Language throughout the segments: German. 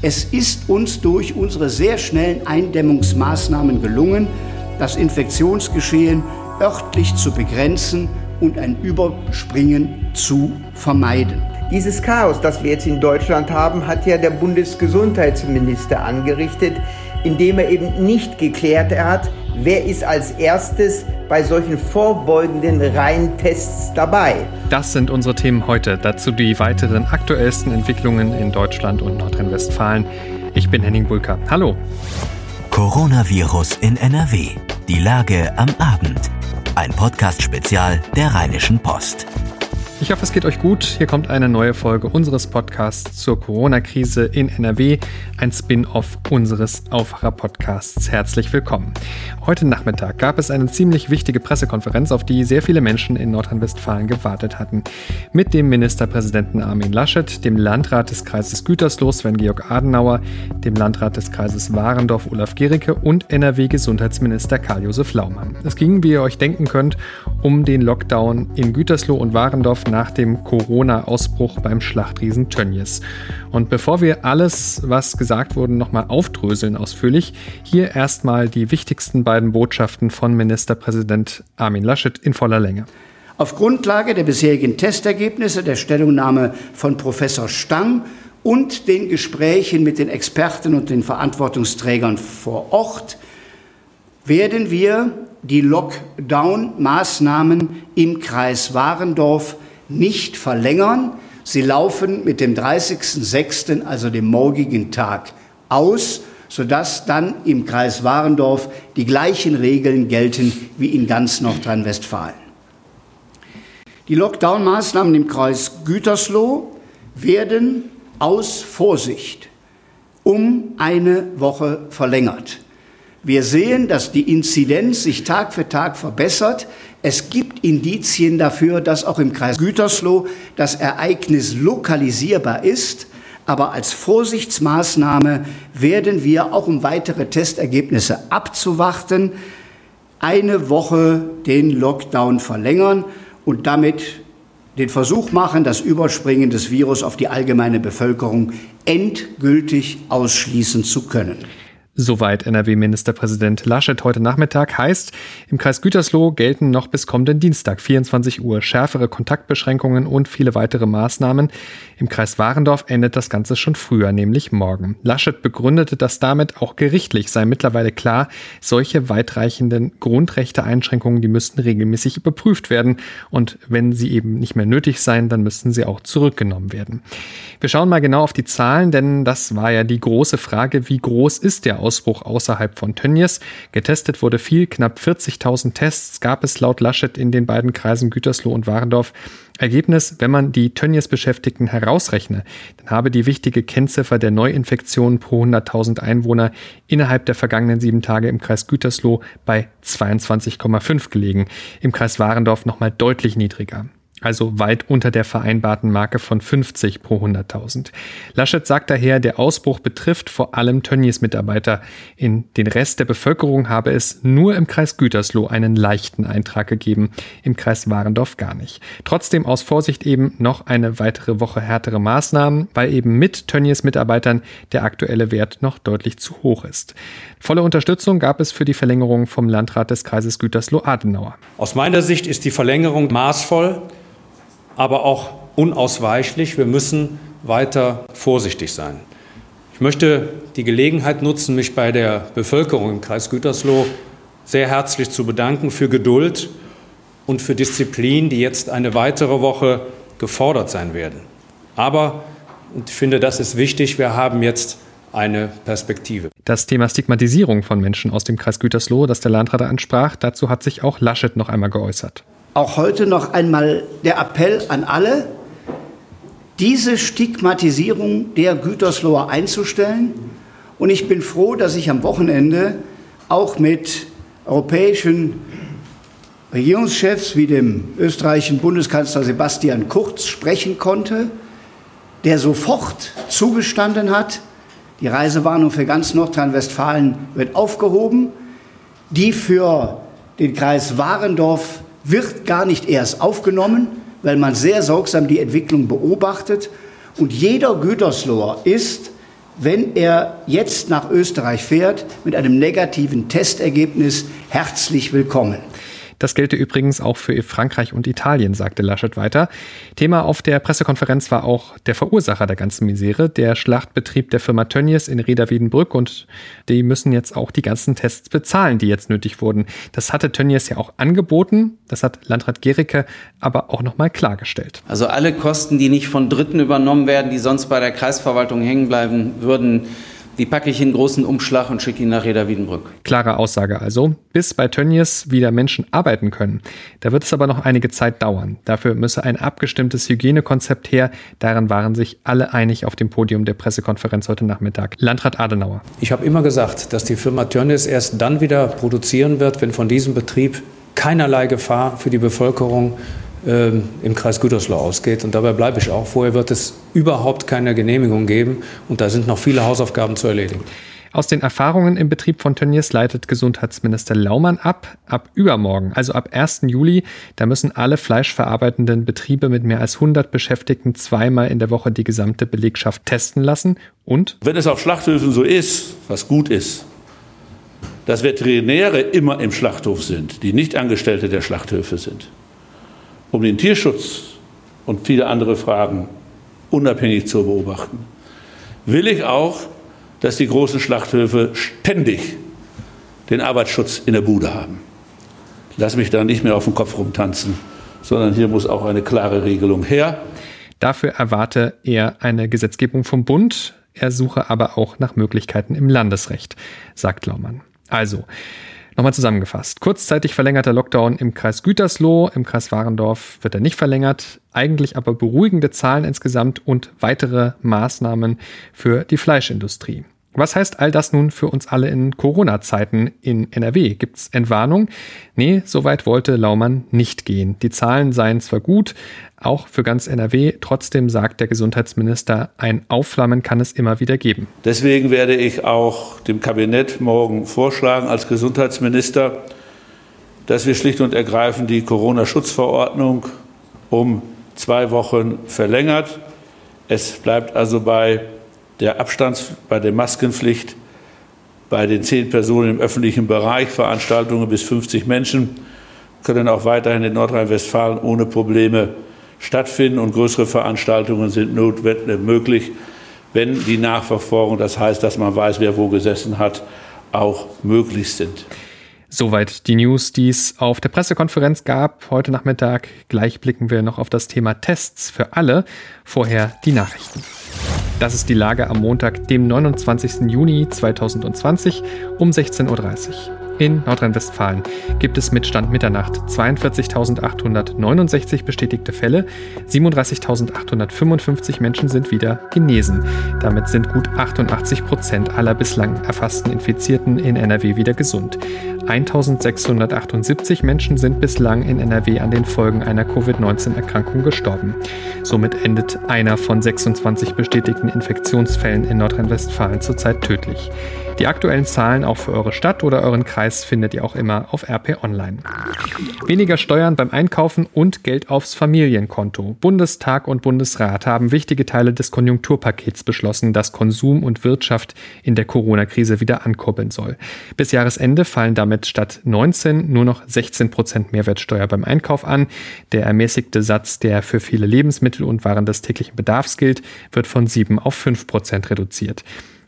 Es ist uns durch unsere sehr schnellen Eindämmungsmaßnahmen gelungen, das Infektionsgeschehen örtlich zu begrenzen und ein Überspringen zu vermeiden. Dieses Chaos, das wir jetzt in Deutschland haben, hat ja der Bundesgesundheitsminister angerichtet, indem er eben nicht geklärt hat, wer ist als erstes bei solchen vorbeugenden Reihentests dabei. Das sind unsere Themen heute. Dazu die weiteren aktuellsten Entwicklungen in Deutschland und Nordrhein-Westfalen. Ich bin Henning Bulka. Hallo. Coronavirus in NRW. Die Lage am Abend. Ein Podcast-Spezial der Rheinischen Post. Ich hoffe, es geht euch gut. Hier kommt eine neue Folge unseres Podcasts zur Corona-Krise in NRW, ein Spin-off unseres Aufwacher-Podcasts. Herzlich willkommen. Heute Nachmittag gab es eine ziemlich wichtige Pressekonferenz, auf die sehr viele Menschen in Nordrhein-Westfalen gewartet hatten. Mit dem Ministerpräsidenten Armin Laschet, dem Landrat des Kreises Gütersloh Sven-Georg Adenauer, dem Landrat des Kreises Warendorf Olaf Gericke und NRW-Gesundheitsminister Karl-Josef Laumann. Es ging, wie ihr euch denken könnt, um den Lockdown in Gütersloh und Warendorf nach dem Corona-Ausbruch beim Schlachtriesen Tönnies. Und bevor wir alles, was gesagt wurde, nochmal aufdröseln ausführlich, hier erstmal die wichtigsten beiden Botschaften von Ministerpräsident Armin Laschet in voller Länge. Auf Grundlage der bisherigen Testergebnisse, der Stellungnahme von Professor Stang und den Gesprächen mit den Experten und den Verantwortungsträgern vor Ort werden wir die Lockdown-Maßnahmen im Kreis Warendorf nicht verlängern. Sie laufen mit dem 30.06., also dem morgigen Tag, aus, sodass dann im Kreis Warendorf die gleichen Regeln gelten wie in ganz Nordrhein-Westfalen. Die Lockdown-Maßnahmen im Kreis Gütersloh werden aus Vorsicht um eine Woche verlängert. Wir sehen, dass die Inzidenz sich Tag für Tag verbessert. Es gibt Indizien dafür, dass auch im Kreis Gütersloh das Ereignis lokalisierbar ist. Aber als Vorsichtsmaßnahme werden wir, auch um weitere Testergebnisse abzuwarten, eine Woche den Lockdown verlängern und damit den Versuch machen, das Überspringen des Virus auf die allgemeine Bevölkerung endgültig ausschließen zu können. Soweit NRW-Ministerpräsident Laschet heute Nachmittag heißt, im Kreis Gütersloh gelten noch bis kommenden Dienstag 24 Uhr schärfere Kontaktbeschränkungen und viele weitere Maßnahmen. Im Kreis Warendorf endet das Ganze schon früher, nämlich morgen. Laschet begründete das damit auch gerichtlich, sei mittlerweile klar, solche weitreichenden Grundrechteeinschränkungen, die müssten regelmäßig überprüft werden und wenn sie eben nicht mehr nötig seien, dann müssten sie auch zurückgenommen werden. Wir schauen mal genau auf die Zahlen, denn das war ja die große Frage, wie groß ist der Ausbruch außerhalb von Tönnies. Getestet wurde viel, knapp 40.000 Tests gab es laut Laschet in den beiden Kreisen Gütersloh und Warendorf. Ergebnis, wenn man die Tönnies-Beschäftigten herausrechne, dann habe die wichtige Kennziffer der Neuinfektionen pro 100.000 Einwohner innerhalb der vergangenen sieben Tage im Kreis Gütersloh bei 22,5 gelegen, im Kreis Warendorf nochmal deutlich niedriger also weit unter der vereinbarten Marke von 50 pro 100.000. Laschet sagt daher, der Ausbruch betrifft vor allem Tönnies-Mitarbeiter. In den Rest der Bevölkerung habe es nur im Kreis Gütersloh einen leichten Eintrag gegeben, im Kreis Warendorf gar nicht. Trotzdem aus Vorsicht eben noch eine weitere Woche härtere Maßnahmen, weil eben mit Tönnies-Mitarbeitern der aktuelle Wert noch deutlich zu hoch ist. Volle Unterstützung gab es für die Verlängerung vom Landrat des Kreises Gütersloh-Adenauer. Aus meiner Sicht ist die Verlängerung maßvoll aber auch unausweichlich. Wir müssen weiter vorsichtig sein. Ich möchte die Gelegenheit nutzen, mich bei der Bevölkerung im Kreis Gütersloh sehr herzlich zu bedanken für Geduld und für Disziplin, die jetzt eine weitere Woche gefordert sein werden. Aber, ich finde, das ist wichtig, wir haben jetzt eine Perspektive. Das Thema Stigmatisierung von Menschen aus dem Kreis Gütersloh, das der Landrat ansprach, dazu hat sich auch Laschet noch einmal geäußert auch heute noch einmal der Appell an alle, diese Stigmatisierung der Gütersloher einzustellen. Und ich bin froh, dass ich am Wochenende auch mit europäischen Regierungschefs wie dem österreichischen Bundeskanzler Sebastian Kurz sprechen konnte, der sofort zugestanden hat, die Reisewarnung für ganz Nordrhein-Westfalen wird aufgehoben, die für den Kreis Warendorf wird gar nicht erst aufgenommen, weil man sehr sorgsam die Entwicklung beobachtet Und jeder Gütersloher ist, wenn er jetzt nach Österreich fährt, mit einem negativen Testergebnis herzlich willkommen. Das gelte übrigens auch für Frankreich und Italien, sagte Laschet weiter. Thema auf der Pressekonferenz war auch der Verursacher der ganzen Misere, der Schlachtbetrieb der Firma Tönnies in Reda-Wiedenbrück und die müssen jetzt auch die ganzen Tests bezahlen, die jetzt nötig wurden. Das hatte Tönnies ja auch angeboten, das hat Landrat Gericke aber auch nochmal klargestellt. Also alle Kosten, die nicht von Dritten übernommen werden, die sonst bei der Kreisverwaltung hängen bleiben würden, die packe ich in einen großen Umschlag und schicke ihn nach Reda Wiedenbrück. Klare Aussage also. Bis bei Tönnies wieder Menschen arbeiten können. Da wird es aber noch einige Zeit dauern. Dafür müsse ein abgestimmtes Hygienekonzept her. Daran waren sich alle einig auf dem Podium der Pressekonferenz heute Nachmittag. Landrat Adenauer. Ich habe immer gesagt, dass die Firma Tönnies erst dann wieder produzieren wird, wenn von diesem Betrieb keinerlei Gefahr für die Bevölkerung im Kreis Gütersloh ausgeht. Und dabei bleibe ich auch. Vorher wird es überhaupt keine Genehmigung geben. Und da sind noch viele Hausaufgaben zu erledigen. Aus den Erfahrungen im Betrieb von Tönnies leitet Gesundheitsminister Laumann ab. Ab übermorgen, also ab 1. Juli, da müssen alle fleischverarbeitenden Betriebe mit mehr als 100 Beschäftigten zweimal in der Woche die gesamte Belegschaft testen lassen. Und? Wenn es auf Schlachthöfen so ist, was gut ist, dass Veterinäre immer im Schlachthof sind, die nicht Angestellte der Schlachthöfe sind, um den Tierschutz und viele andere Fragen unabhängig zu beobachten, will ich auch, dass die großen Schlachthöfe ständig den Arbeitsschutz in der Bude haben. Lass mich da nicht mehr auf dem Kopf rumtanzen, sondern hier muss auch eine klare Regelung her. Dafür erwarte er eine Gesetzgebung vom Bund. Er suche aber auch nach Möglichkeiten im Landesrecht, sagt Laumann. Also, Nochmal zusammengefasst. Kurzzeitig verlängerter Lockdown im Kreis Gütersloh, im Kreis Warendorf wird er nicht verlängert, eigentlich aber beruhigende Zahlen insgesamt und weitere Maßnahmen für die Fleischindustrie. Was heißt all das nun für uns alle in Corona-Zeiten in NRW? Gibt's Entwarnung? Nee, so weit wollte Laumann nicht gehen. Die Zahlen seien zwar gut, auch für ganz NRW, trotzdem sagt der Gesundheitsminister, ein Aufflammen kann es immer wieder geben. Deswegen werde ich auch dem Kabinett morgen vorschlagen als Gesundheitsminister, dass wir schlicht und ergreifend die Corona-Schutzverordnung um zwei Wochen verlängert. Es bleibt also bei der Abstands bei der Maskenpflicht bei den zehn Personen im öffentlichen Bereich, Veranstaltungen bis 50 Menschen, können auch weiterhin in Nordrhein-Westfalen ohne Probleme stattfinden und größere Veranstaltungen sind notwendig möglich, wenn die Nachverfolgung, das heißt, dass man weiß, wer wo gesessen hat, auch möglich sind. Soweit die News, die es auf der Pressekonferenz gab heute Nachmittag. Gleich blicken wir noch auf das Thema Tests für alle. Vorher die Nachrichten. Das ist die Lage am Montag, dem 29. Juni 2020 um 16.30 Uhr. In Nordrhein-Westfalen gibt es mit Stand Mitternacht 42.869 bestätigte Fälle, 37.855 Menschen sind wieder genesen. Damit sind gut 88 Prozent aller bislang erfassten Infizierten in NRW wieder gesund. 1678 Menschen sind bislang in NRW an den Folgen einer Covid-19-Erkrankung gestorben. Somit endet einer von 26 bestätigten Infektionsfällen in Nordrhein-Westfalen zurzeit tödlich. Die aktuellen Zahlen auch für eure Stadt oder euren Kreis findet ihr auch immer auf RP Online. Weniger Steuern beim Einkaufen und Geld aufs Familienkonto. Bundestag und Bundesrat haben wichtige Teile des Konjunkturpakets beschlossen, das Konsum und Wirtschaft in der Corona-Krise wieder ankurbeln soll. Bis Jahresende fallen damit statt 19 nur noch 16 Prozent Mehrwertsteuer beim Einkauf an. Der ermäßigte Satz, der für viele Lebensmittel und Waren des täglichen Bedarfs gilt, wird von 7 auf 5 Prozent reduziert.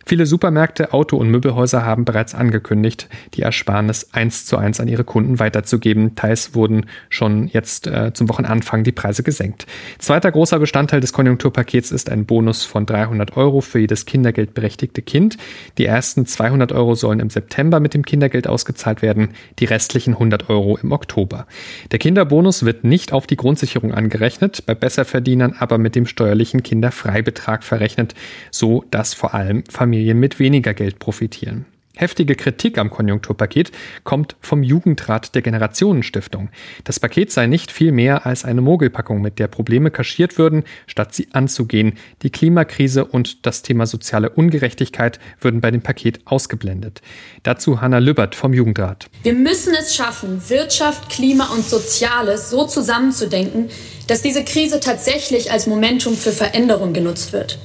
Viele Supermärkte, Auto- und Möbelhäuser haben bereits angekündigt, die Ersparnis eins zu eins an ihre Kunden weiterzugeben. Teils wurden schon jetzt äh, zum Wochenanfang die Preise gesenkt. Zweiter großer Bestandteil des Konjunkturpakets ist ein Bonus von 300 Euro für jedes kindergeldberechtigte Kind. Die ersten 200 Euro sollen im September mit dem Kindergeld ausgezahlt werden, die restlichen 100 Euro im Oktober. Der Kinderbonus wird nicht auf die Grundsicherung angerechnet, bei Besserverdienern aber mit dem steuerlichen Kinderfreibetrag verrechnet, so dass vor allem Familien Familien mit weniger Geld profitieren. Heftige Kritik am Konjunkturpaket kommt vom Jugendrat der Generationenstiftung. Das Paket sei nicht viel mehr als eine Mogelpackung, mit der Probleme kaschiert würden, statt sie anzugehen. Die Klimakrise und das Thema soziale Ungerechtigkeit würden bei dem Paket ausgeblendet. Dazu Hanna Lübbert vom Jugendrat. Wir müssen es schaffen, Wirtschaft, Klima und Soziales so zusammenzudenken, dass diese Krise tatsächlich als Momentum für Veränderung genutzt wird.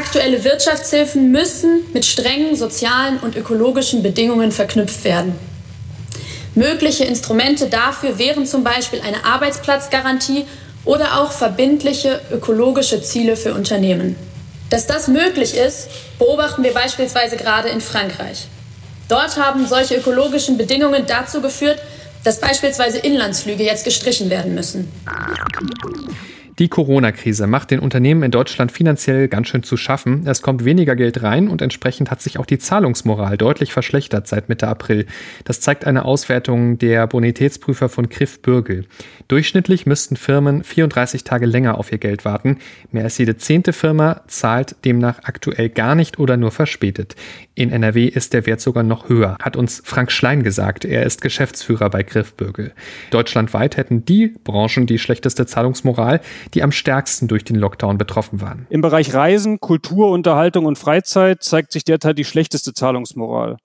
Aktuelle Wirtschaftshilfen müssen mit strengen sozialen und ökologischen Bedingungen verknüpft werden. Mögliche Instrumente dafür wären zum Beispiel eine Arbeitsplatzgarantie oder auch verbindliche ökologische Ziele für Unternehmen. Dass das möglich ist, beobachten wir beispielsweise gerade in Frankreich. Dort haben solche ökologischen Bedingungen dazu geführt, dass beispielsweise Inlandsflüge jetzt gestrichen werden müssen. Die Corona-Krise macht den Unternehmen in Deutschland finanziell ganz schön zu schaffen. Es kommt weniger Geld rein und entsprechend hat sich auch die Zahlungsmoral deutlich verschlechtert seit Mitte April. Das zeigt eine Auswertung der Bonitätsprüfer von Griff Bürgel. Durchschnittlich müssten Firmen 34 Tage länger auf ihr Geld warten. Mehr als jede zehnte Firma zahlt demnach aktuell gar nicht oder nur verspätet. In NRW ist der Wert sogar noch höher, hat uns Frank Schlein gesagt. Er ist Geschäftsführer bei Griff Bürgel. Deutschlandweit hätten die Branchen die schlechteste Zahlungsmoral die am stärksten durch den Lockdown betroffen waren. Im Bereich Reisen, Kultur, Unterhaltung und Freizeit zeigt sich derzeit die schlechteste Zahlungsmoral.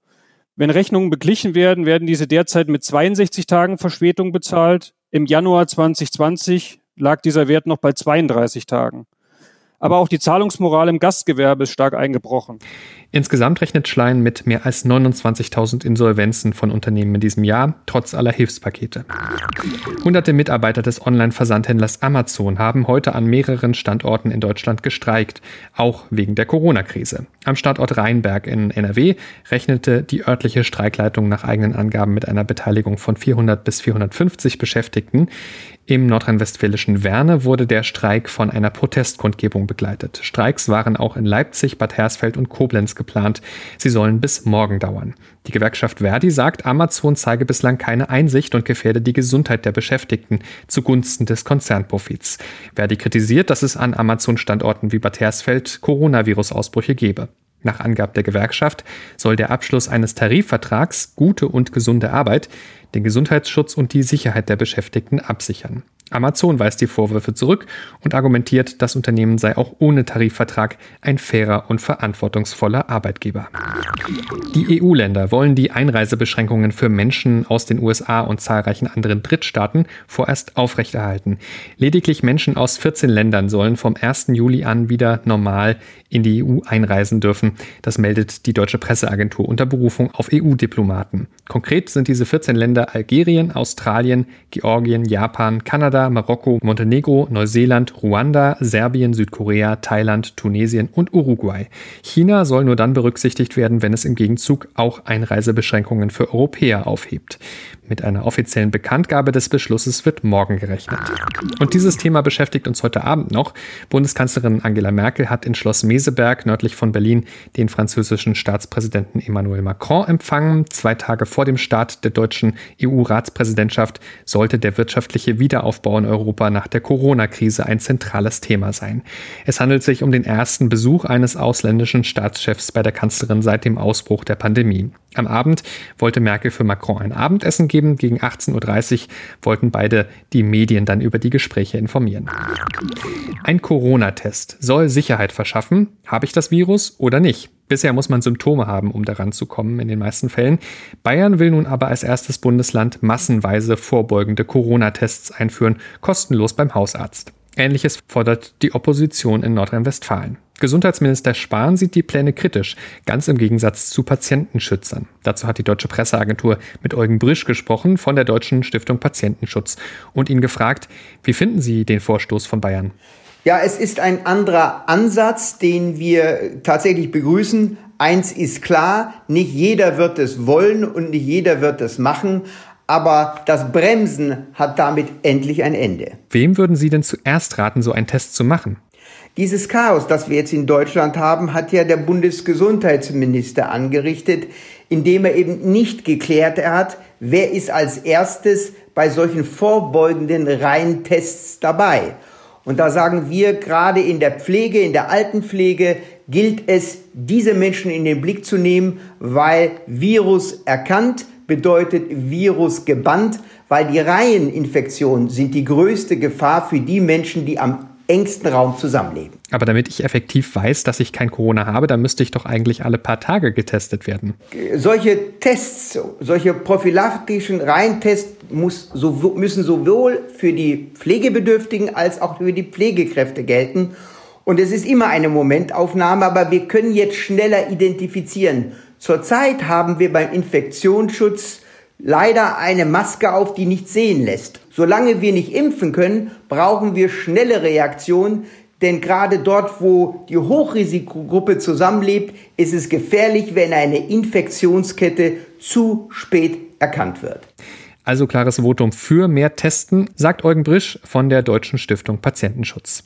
Wenn Rechnungen beglichen werden, werden diese derzeit mit 62 Tagen Verspätung bezahlt. Im Januar 2020 lag dieser Wert noch bei 32 Tagen. Aber auch die Zahlungsmoral im Gastgewerbe ist stark eingebrochen. Insgesamt rechnet Schlein mit mehr als 29.000 Insolvenzen von Unternehmen in diesem Jahr, trotz aller Hilfspakete. Hunderte Mitarbeiter des Online-Versandhändlers Amazon haben heute an mehreren Standorten in Deutschland gestreikt, auch wegen der Corona-Krise. Am Standort Rheinberg in NRW rechnete die örtliche Streikleitung nach eigenen Angaben mit einer Beteiligung von 400 bis 450 Beschäftigten. Im nordrhein-westfälischen Werne wurde der Streik von einer Protestkundgebung begleitet. Streiks waren auch in Leipzig, Bad Hersfeld und Koblenz geplant. Sie sollen bis morgen dauern. Die Gewerkschaft Verdi sagt, Amazon zeige bislang keine Einsicht und gefährde die Gesundheit der Beschäftigten zugunsten des Konzernprofits. Verdi kritisiert, dass es an Amazon-Standorten wie Bad Hersfeld Coronavirus-Ausbrüche gebe. Nach Angabe der Gewerkschaft soll der Abschluss eines Tarifvertrags gute und gesunde Arbeit den Gesundheitsschutz und die Sicherheit der Beschäftigten absichern. Amazon weist die Vorwürfe zurück und argumentiert, das Unternehmen sei auch ohne Tarifvertrag ein fairer und verantwortungsvoller Arbeitgeber. Die EU-Länder wollen die Einreisebeschränkungen für Menschen aus den USA und zahlreichen anderen Drittstaaten vorerst aufrechterhalten. Lediglich Menschen aus 14 Ländern sollen vom 1. Juli an wieder normal in die EU einreisen dürfen. Das meldet die deutsche Presseagentur unter Berufung auf EU-Diplomaten. Konkret sind diese 14 Länder Algerien, Australien, Georgien, Japan, Kanada, Marokko, Montenegro, Neuseeland, Ruanda, Serbien, Südkorea, Thailand, Tunesien und Uruguay. China soll nur dann berücksichtigt werden, wenn es im Gegenzug auch Einreisebeschränkungen für Europäer aufhebt. Mit einer offiziellen Bekanntgabe des Beschlusses wird morgen gerechnet. Und dieses Thema beschäftigt uns heute Abend noch. Bundeskanzlerin Angela Merkel hat in Schloss Meseberg nördlich von Berlin den französischen Staatspräsidenten Emmanuel Macron empfangen. Zwei Tage vor dem Start der deutschen EU-Ratspräsidentschaft sollte der wirtschaftliche Wiederaufbau in Europa nach der Corona-Krise ein zentrales Thema sein. Es handelt sich um den ersten Besuch eines ausländischen Staatschefs bei der Kanzlerin seit dem Ausbruch der Pandemie. Am Abend wollte Merkel für Macron ein Abendessen geben. Gegen 18.30 Uhr wollten beide die Medien dann über die Gespräche informieren. Ein Corona-Test soll Sicherheit verschaffen. Habe ich das Virus oder nicht? Bisher muss man Symptome haben, um daran zu kommen, in den meisten Fällen. Bayern will nun aber als erstes Bundesland massenweise vorbeugende Corona-Tests einführen, kostenlos beim Hausarzt. Ähnliches fordert die Opposition in Nordrhein-Westfalen. Gesundheitsminister Spahn sieht die Pläne kritisch, ganz im Gegensatz zu Patientenschützern. Dazu hat die deutsche Presseagentur mit Eugen Brisch gesprochen von der Deutschen Stiftung Patientenschutz und ihn gefragt, wie finden Sie den Vorstoß von Bayern? Ja, es ist ein anderer Ansatz, den wir tatsächlich begrüßen. Eins ist klar, nicht jeder wird es wollen und nicht jeder wird es machen, aber das Bremsen hat damit endlich ein Ende. Wem würden Sie denn zuerst raten, so einen Test zu machen? Dieses Chaos, das wir jetzt in Deutschland haben, hat ja der Bundesgesundheitsminister angerichtet, indem er eben nicht geklärt hat, wer ist als erstes bei solchen vorbeugenden Reihentests dabei. Und da sagen wir gerade in der Pflege, in der Altenpflege, gilt es, diese Menschen in den Blick zu nehmen, weil Virus erkannt bedeutet Virus gebannt, weil die Reiheninfektionen sind die größte Gefahr für die Menschen, die am engsten Raum zusammenleben. Aber damit ich effektiv weiß, dass ich kein Corona habe, dann müsste ich doch eigentlich alle paar Tage getestet werden. Solche Tests, solche prophylaktischen Reihentests muss, so, müssen sowohl für die Pflegebedürftigen als auch für die Pflegekräfte gelten. Und es ist immer eine Momentaufnahme, aber wir können jetzt schneller identifizieren. Zurzeit haben wir beim Infektionsschutz leider eine Maske auf, die nicht sehen lässt. Solange wir nicht impfen können, brauchen wir schnelle Reaktionen, denn gerade dort, wo die Hochrisikogruppe zusammenlebt, ist es gefährlich, wenn eine Infektionskette zu spät erkannt wird. Also klares Votum für mehr Testen, sagt Eugen Brisch von der Deutschen Stiftung Patientenschutz.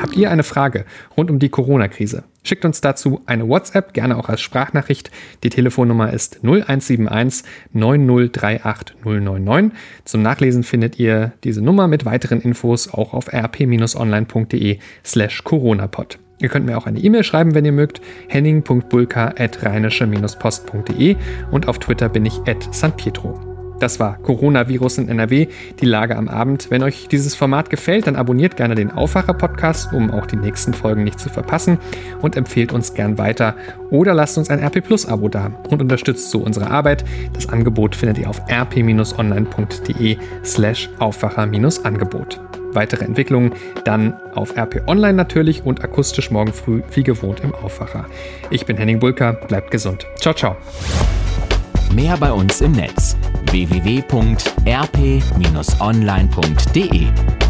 Habt ihr eine Frage rund um die Corona-Krise? Schickt uns dazu eine WhatsApp, gerne auch als Sprachnachricht. Die Telefonnummer ist 0171 9038 099. Zum Nachlesen findet ihr diese Nummer mit weiteren Infos auch auf rp-online.de slash coronapod. Ihr könnt mir auch eine E-Mail schreiben, wenn ihr mögt. henning.bulka.rheinische-post.de und auf Twitter bin ich at San Pietro. Das war Coronavirus in NRW, die Lage am Abend. Wenn euch dieses Format gefällt, dann abonniert gerne den Aufwacher-Podcast, um auch die nächsten Folgen nicht zu verpassen und empfehlt uns gern weiter oder lasst uns ein RP Plus Abo da und unterstützt so unsere Arbeit. Das Angebot findet ihr auf rp-online.de slash Aufwacher-Angebot. Weitere Entwicklungen dann auf RP Online natürlich und akustisch morgen früh wie gewohnt im Aufwacher. Ich bin Henning Bulka, bleibt gesund. Ciao, ciao. Mehr bei uns im Netz www.rp-online.de